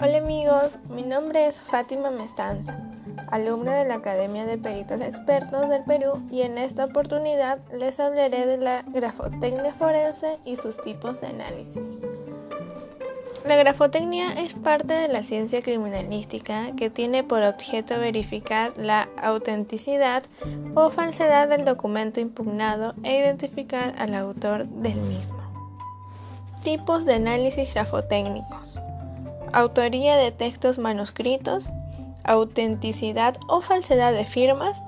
amigos, mi nombre es Fátima Mestanza, alumna de la Academia de Peritos Expertos del Perú y en esta oportunidad les hablaré de la grafotecnia forense y sus tipos de análisis. La grafotecnia es parte de la ciencia criminalística que tiene por objeto verificar la autenticidad o falsedad del documento impugnado e identificar al autor del mismo. Tipos de análisis grafotécnicos. Autoría de textos manuscritos, autenticidad o falsedad de firmas,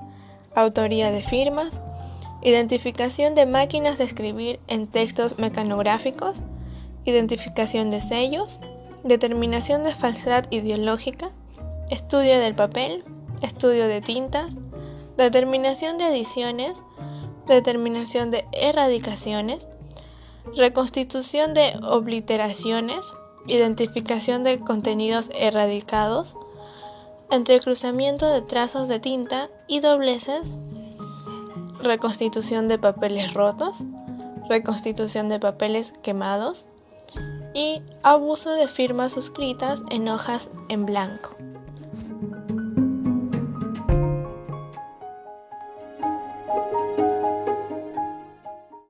autoría de firmas, identificación de máquinas de escribir en textos mecanográficos, identificación de sellos, determinación de falsedad ideológica, estudio del papel, estudio de tintas, determinación de ediciones, determinación de erradicaciones, reconstitución de obliteraciones, identificación de contenidos erradicados, entrecruzamiento de trazos de tinta y dobleces, reconstitución de papeles rotos, reconstitución de papeles quemados y abuso de firmas suscritas en hojas en blanco.